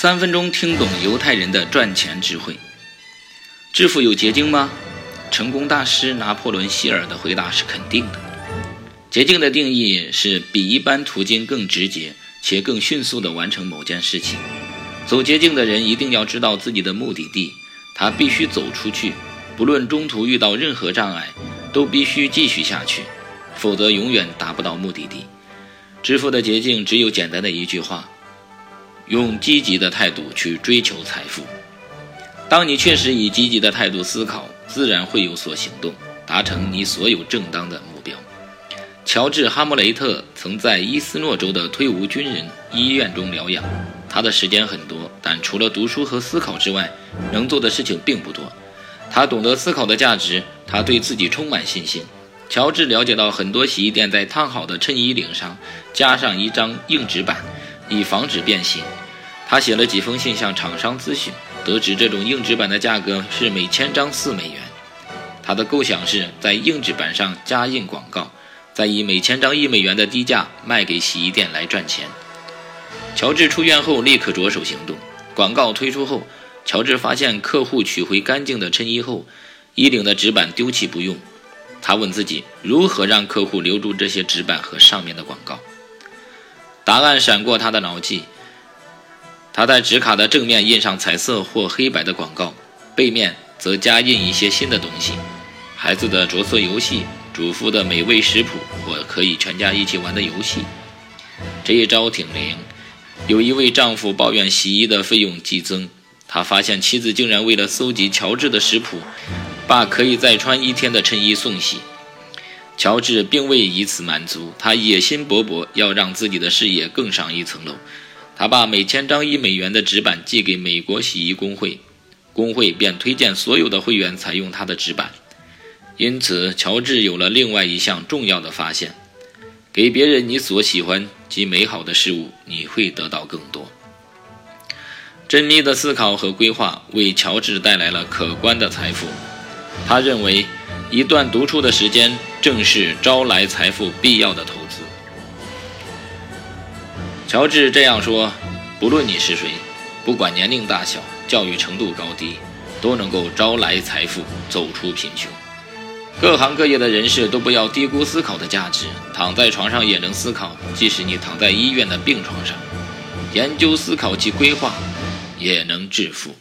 三分钟听懂犹太人的赚钱智慧。致富有捷径吗？成功大师拿破仑·希尔的回答是肯定的。捷径的定义是比一般途径更直接且更迅速地完成某件事情。走捷径的人一定要知道自己的目的地，他必须走出去，不论中途遇到任何障碍，都必须继续下去，否则永远达不到目的地。致富的捷径只有简单的一句话。用积极的态度去追求财富。当你确实以积极的态度思考，自然会有所行动，达成你所有正当的目标。乔治·哈姆雷特曾在伊斯诺州的退伍军人医院中疗养。他的时间很多，但除了读书和思考之外，能做的事情并不多。他懂得思考的价值，他对自己充满信心。乔治了解到，很多洗衣店在烫好的衬衣领上加上一张硬纸板，以防止变形。他写了几封信向厂商咨询，得知这种硬纸板的价格是每千张四美元。他的构想是在硬纸板上加印广告，再以每千张一美元的低价卖给洗衣店来赚钱。乔治出院后立刻着手行动。广告推出后，乔治发现客户取回干净的衬衣后，衣领的纸板丢弃不用。他问自己如何让客户留住这些纸板和上面的广告。答案闪过他的脑际。他在纸卡的正面印上彩色或黑白的广告，背面则加印一些新的东西：孩子的着色游戏、主妇的美味食谱或可以全家一起玩的游戏。这一招挺灵。有一位丈夫抱怨洗衣的费用激增，他发现妻子竟然为了搜集乔治的食谱，把可以再穿一天的衬衣送洗。乔治并未以此满足，他野心勃勃，要让自己的事业更上一层楼。他把每千张一美元的纸板寄给美国洗衣工会，工会便推荐所有的会员采用他的纸板。因此，乔治有了另外一项重要的发现：给别人你所喜欢及美好的事物，你会得到更多。缜密的思考和规划为乔治带来了可观的财富。他认为，一段独处的时间正是招来财富必要的投资。乔治这样说：“不论你是谁，不管年龄大小、教育程度高低，都能够招来财富，走出贫穷。各行各业的人士都不要低估思考的价值。躺在床上也能思考，即使你躺在医院的病床上，研究思考及规划，也能致富。”